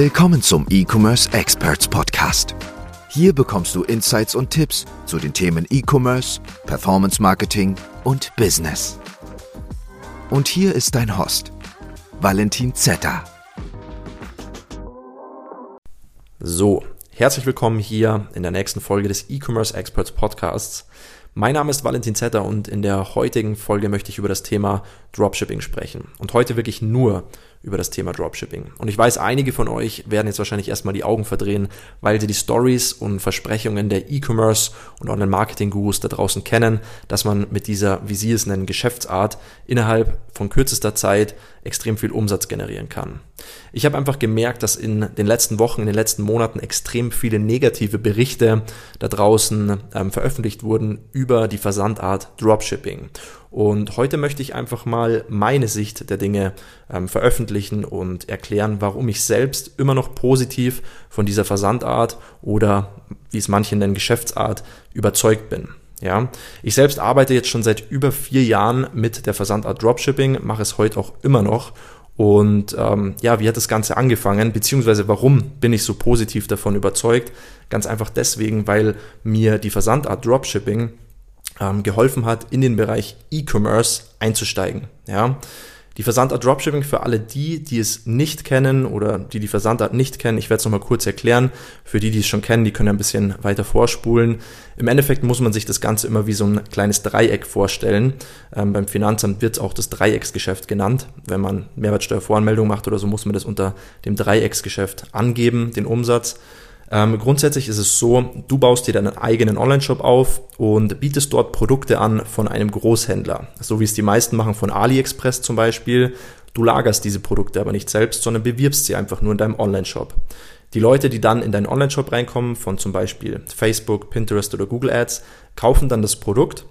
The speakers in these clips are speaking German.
Willkommen zum E-Commerce Experts Podcast. Hier bekommst du Insights und Tipps zu den Themen E-Commerce, Performance Marketing und Business. Und hier ist dein Host, Valentin Zetter. So, herzlich willkommen hier in der nächsten Folge des E-Commerce Experts Podcasts. Mein Name ist Valentin Zetter und in der heutigen Folge möchte ich über das Thema Dropshipping sprechen. Und heute wirklich nur über das Thema Dropshipping. Und ich weiß, einige von euch werden jetzt wahrscheinlich erstmal die Augen verdrehen, weil sie die Stories und Versprechungen der E-Commerce und Online-Marketing-Gurus da draußen kennen, dass man mit dieser, wie sie es nennen, Geschäftsart innerhalb von kürzester Zeit extrem viel Umsatz generieren kann. Ich habe einfach gemerkt, dass in den letzten Wochen, in den letzten Monaten extrem viele negative Berichte da draußen ähm, veröffentlicht wurden über die Versandart Dropshipping. Und heute möchte ich einfach mal meine Sicht der Dinge ähm, veröffentlichen und erklären, warum ich selbst immer noch positiv von dieser Versandart oder wie es manche nennen Geschäftsart überzeugt bin. Ja, ich selbst arbeite jetzt schon seit über vier Jahren mit der Versandart Dropshipping, mache es heute auch immer noch. Und ähm, ja, wie hat das Ganze angefangen? Beziehungsweise warum bin ich so positiv davon überzeugt? Ganz einfach deswegen, weil mir die Versandart Dropshipping ähm, geholfen hat, in den Bereich E-Commerce einzusteigen. Ja. Die Versandart Dropshipping für alle die, die es nicht kennen oder die die Versandart nicht kennen, ich werde es nochmal kurz erklären. Für die, die es schon kennen, die können ein bisschen weiter vorspulen. Im Endeffekt muss man sich das Ganze immer wie so ein kleines Dreieck vorstellen. Ähm, beim Finanzamt wird es auch das Dreiecksgeschäft genannt. Wenn man Mehrwertsteuervoranmeldung macht oder so, muss man das unter dem Dreiecksgeschäft angeben, den Umsatz. Ähm, grundsätzlich ist es so, du baust dir deinen eigenen Online-Shop auf und bietest dort Produkte an von einem Großhändler. So wie es die meisten machen von AliExpress zum Beispiel. Du lagerst diese Produkte aber nicht selbst, sondern bewirbst sie einfach nur in deinem Online-Shop. Die Leute, die dann in deinen Online-Shop reinkommen, von zum Beispiel Facebook, Pinterest oder Google Ads, kaufen dann das Produkt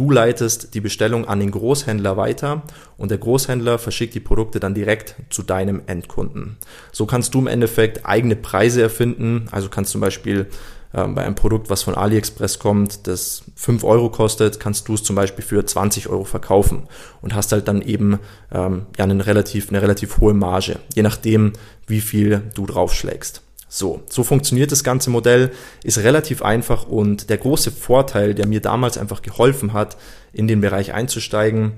Du leitest die Bestellung an den Großhändler weiter und der Großhändler verschickt die Produkte dann direkt zu deinem Endkunden. So kannst du im Endeffekt eigene Preise erfinden. Also kannst zum Beispiel äh, bei einem Produkt, was von AliExpress kommt, das 5 Euro kostet, kannst du es zum Beispiel für 20 Euro verkaufen und hast halt dann eben ähm, ja, eine, relativ, eine relativ hohe Marge, je nachdem, wie viel du draufschlägst. So, so funktioniert das ganze Modell, ist relativ einfach und der große Vorteil, der mir damals einfach geholfen hat, in den Bereich einzusteigen,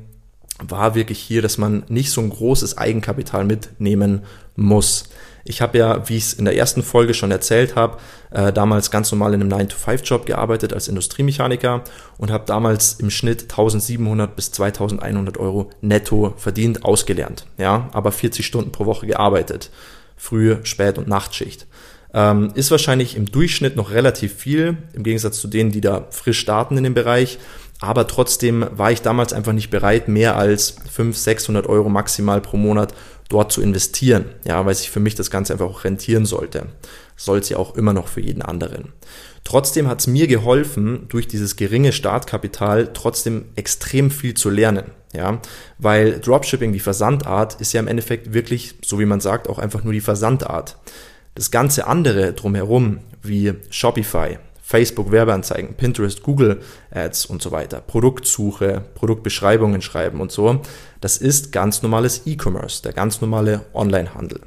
war wirklich hier, dass man nicht so ein großes Eigenkapital mitnehmen muss. Ich habe ja, wie ich es in der ersten Folge schon erzählt habe, äh, damals ganz normal in einem 9-to-5-Job gearbeitet als Industriemechaniker und habe damals im Schnitt 1700 bis 2100 Euro netto verdient, ausgelernt. Ja, aber 40 Stunden pro Woche gearbeitet. Früh, Spät- und Nachtschicht. Ähm, ist wahrscheinlich im Durchschnitt noch relativ viel, im Gegensatz zu denen, die da frisch starten in dem Bereich. Aber trotzdem war ich damals einfach nicht bereit, mehr als 500, 600 Euro maximal pro Monat dort zu investieren. Ja, weil sich für mich das Ganze einfach auch rentieren sollte. Soll es ja auch immer noch für jeden anderen. Trotzdem hat es mir geholfen, durch dieses geringe Startkapital trotzdem extrem viel zu lernen. Ja, weil Dropshipping, die Versandart, ist ja im Endeffekt wirklich, so wie man sagt, auch einfach nur die Versandart. Das ganze andere drumherum, wie Shopify, Facebook Werbeanzeigen, Pinterest, Google Ads und so weiter, Produktsuche, Produktbeschreibungen schreiben und so, das ist ganz normales E-Commerce, der ganz normale Onlinehandel.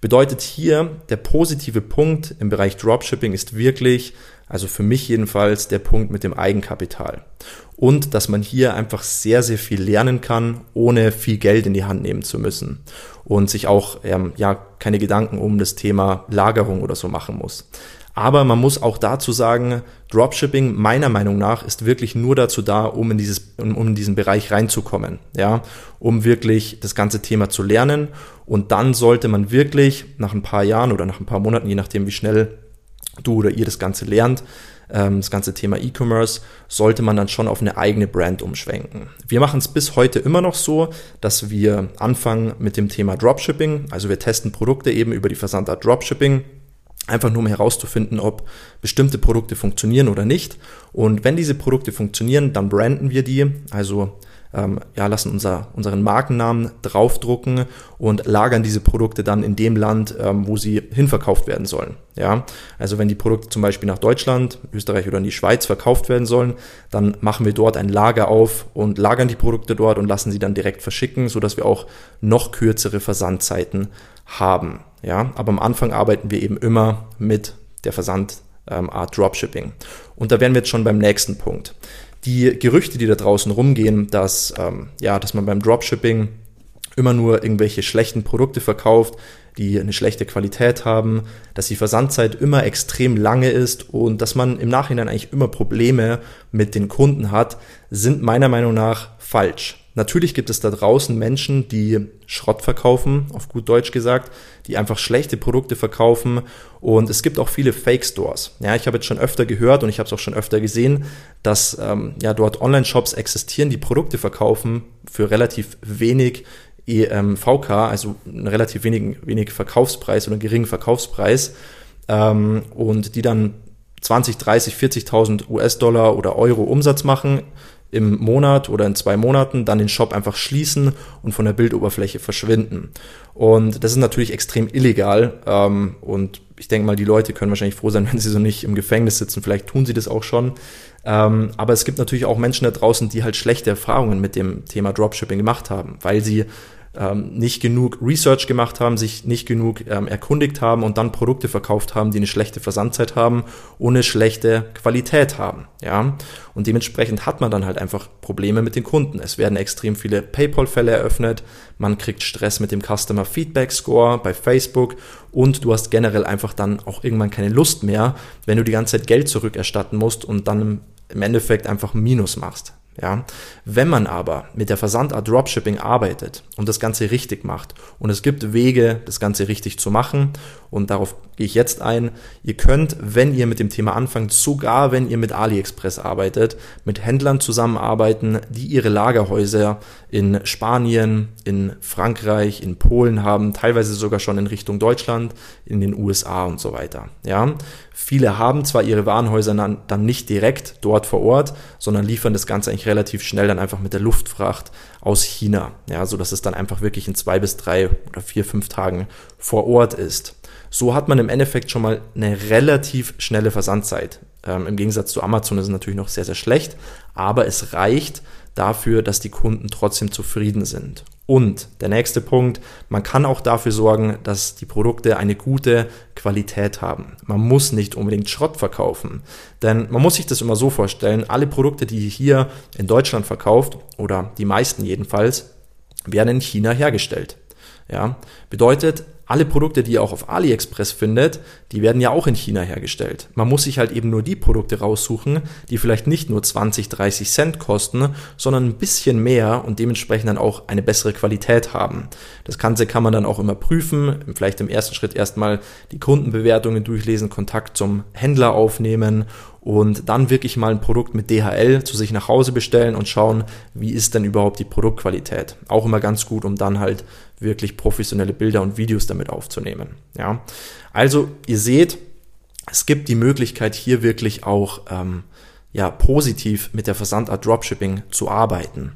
Bedeutet hier, der positive Punkt im Bereich Dropshipping ist wirklich, also für mich jedenfalls, der Punkt mit dem Eigenkapital. Und dass man hier einfach sehr, sehr viel lernen kann, ohne viel Geld in die Hand nehmen zu müssen und sich auch ähm, ja keine Gedanken um das Thema Lagerung oder so machen muss. Aber man muss auch dazu sagen, Dropshipping meiner Meinung nach ist wirklich nur dazu da, um in dieses, um, um in diesen Bereich reinzukommen, ja, um wirklich das ganze Thema zu lernen. Und dann sollte man wirklich nach ein paar Jahren oder nach ein paar Monaten, je nachdem wie schnell du oder ihr das Ganze lernt, ähm, das ganze Thema E-Commerce, sollte man dann schon auf eine eigene Brand umschwenken. Wir machen es bis heute immer noch so, dass wir anfangen mit dem Thema Dropshipping. Also wir testen Produkte eben über die Versandart Dropshipping. Einfach nur um herauszufinden, ob bestimmte Produkte funktionieren oder nicht. Und wenn diese Produkte funktionieren, dann branden wir die. Also ähm, ja, lassen unser, unseren Markennamen draufdrucken und lagern diese Produkte dann in dem Land, ähm, wo sie hinverkauft werden sollen. Ja, also wenn die Produkte zum Beispiel nach Deutschland, Österreich oder in die Schweiz verkauft werden sollen, dann machen wir dort ein Lager auf und lagern die Produkte dort und lassen sie dann direkt verschicken, so dass wir auch noch kürzere Versandzeiten haben. Ja, aber am Anfang arbeiten wir eben immer mit der Versandart ähm, Dropshipping. Und da wären wir jetzt schon beim nächsten Punkt. Die Gerüchte, die da draußen rumgehen, dass, ähm, ja, dass man beim Dropshipping immer nur irgendwelche schlechten Produkte verkauft, die eine schlechte Qualität haben, dass die Versandzeit immer extrem lange ist und dass man im Nachhinein eigentlich immer Probleme mit den Kunden hat, sind meiner Meinung nach falsch. Natürlich gibt es da draußen Menschen, die Schrott verkaufen, auf gut Deutsch gesagt, die einfach schlechte Produkte verkaufen und es gibt auch viele Fake Stores. Ja, ich habe jetzt schon öfter gehört und ich habe es auch schon öfter gesehen, dass ähm, ja dort Online-Shops existieren, die Produkte verkaufen für relativ wenig EMVK, also einen relativ wenig, wenig Verkaufspreis oder einen geringen Verkaufspreis ähm, und die dann 20, 30, 40.000 US-Dollar oder Euro Umsatz machen im Monat oder in zwei Monaten, dann den Shop einfach schließen und von der Bildoberfläche verschwinden. Und das ist natürlich extrem illegal. Ähm, und ich denke mal, die Leute können wahrscheinlich froh sein, wenn sie so nicht im Gefängnis sitzen. Vielleicht tun sie das auch schon. Ähm, aber es gibt natürlich auch Menschen da draußen, die halt schlechte Erfahrungen mit dem Thema Dropshipping gemacht haben, weil sie ähm, nicht genug Research gemacht haben, sich nicht genug ähm, erkundigt haben und dann Produkte verkauft haben, die eine schlechte Versandzeit haben, ohne schlechte Qualität haben. Ja, und dementsprechend hat man dann halt einfach Probleme mit den Kunden. Es werden extrem viele PayPal-Fälle eröffnet, man kriegt Stress mit dem Customer Feedback Score bei Facebook und du hast generell einfach dann auch irgendwann keine Lust mehr, wenn du die ganze Zeit Geld zurückerstatten musst und dann im Endeffekt einfach Minus machst. Ja, wenn man aber mit der Versandart Dropshipping arbeitet und das Ganze richtig macht und es gibt Wege, das Ganze richtig zu machen und darauf gehe ich jetzt ein, ihr könnt, wenn ihr mit dem Thema anfangt, sogar wenn ihr mit AliExpress arbeitet, mit Händlern zusammenarbeiten, die ihre Lagerhäuser in Spanien, in Frankreich, in Polen haben, teilweise sogar schon in Richtung Deutschland, in den USA und so weiter. Ja, viele haben zwar ihre Warenhäuser dann, nicht direkt dort vor Ort, sondern liefern das Ganze eigentlich relativ schnell dann einfach mit der Luftfracht aus China. Ja, so dass es dann einfach wirklich in zwei bis drei oder vier, fünf Tagen vor Ort ist. So hat man im Endeffekt schon mal eine relativ schnelle Versandzeit. Ähm, Im Gegensatz zu Amazon ist es natürlich noch sehr, sehr schlecht, aber es reicht dafür, dass die Kunden trotzdem zufrieden sind. Und der nächste Punkt, man kann auch dafür sorgen, dass die Produkte eine gute Qualität haben. Man muss nicht unbedingt Schrott verkaufen. Denn man muss sich das immer so vorstellen, alle Produkte, die hier in Deutschland verkauft, oder die meisten jedenfalls, werden in China hergestellt. Ja, bedeutet, alle Produkte, die ihr auch auf AliExpress findet, die werden ja auch in China hergestellt. Man muss sich halt eben nur die Produkte raussuchen, die vielleicht nicht nur 20, 30 Cent kosten, sondern ein bisschen mehr und dementsprechend dann auch eine bessere Qualität haben. Das Ganze kann man dann auch immer prüfen, vielleicht im ersten Schritt erstmal die Kundenbewertungen durchlesen, Kontakt zum Händler aufnehmen und dann wirklich mal ein Produkt mit DHL zu sich nach Hause bestellen und schauen, wie ist denn überhaupt die Produktqualität. Auch immer ganz gut, um dann halt wirklich professionelle Bilder und Videos damit aufzunehmen. Ja, also ihr seht, es gibt die Möglichkeit hier wirklich auch ähm, ja, positiv mit der Versandart Dropshipping zu arbeiten.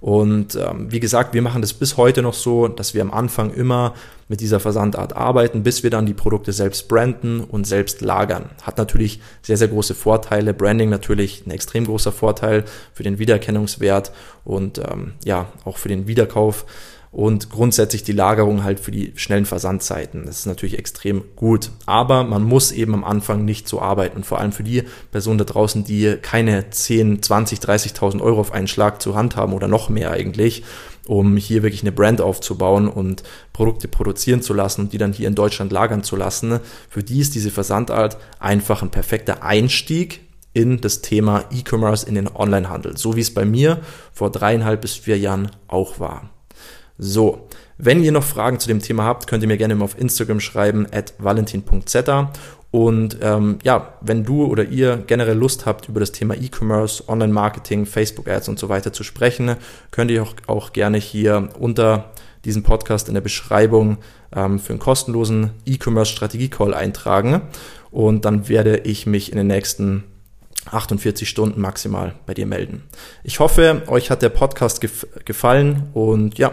Und ähm, wie gesagt, wir machen das bis heute noch so, dass wir am Anfang immer mit dieser Versandart arbeiten, bis wir dann die Produkte selbst branden und selbst lagern. Hat natürlich sehr, sehr große Vorteile. Branding natürlich ein extrem großer Vorteil für den Wiedererkennungswert und ähm, ja, auch für den Wiederkauf und grundsätzlich die Lagerung halt für die schnellen Versandzeiten. Das ist natürlich extrem gut. Aber man muss eben am Anfang nicht so arbeiten. Und vor allem für die Personen da draußen, die keine 10, 20, 30.000 Euro auf einen Schlag zur Hand haben oder noch mehr eigentlich, um hier wirklich eine Brand aufzubauen und Produkte produzieren zu lassen und die dann hier in Deutschland lagern zu lassen. Für die ist diese Versandart einfach ein perfekter Einstieg in das Thema E-Commerce, in den Onlinehandel. So wie es bei mir vor dreieinhalb bis vier Jahren auch war. So, wenn ihr noch Fragen zu dem Thema habt, könnt ihr mir gerne mal auf Instagram schreiben, at valentin.zeta. Und ähm, ja, wenn du oder ihr generell Lust habt, über das Thema E-Commerce, Online-Marketing, Facebook-Ads und so weiter zu sprechen, könnt ihr auch, auch gerne hier unter diesem Podcast in der Beschreibung ähm, für einen kostenlosen E-Commerce-Strategie-Call eintragen. Und dann werde ich mich in den nächsten 48 Stunden maximal bei dir melden. Ich hoffe, euch hat der Podcast gef gefallen und ja,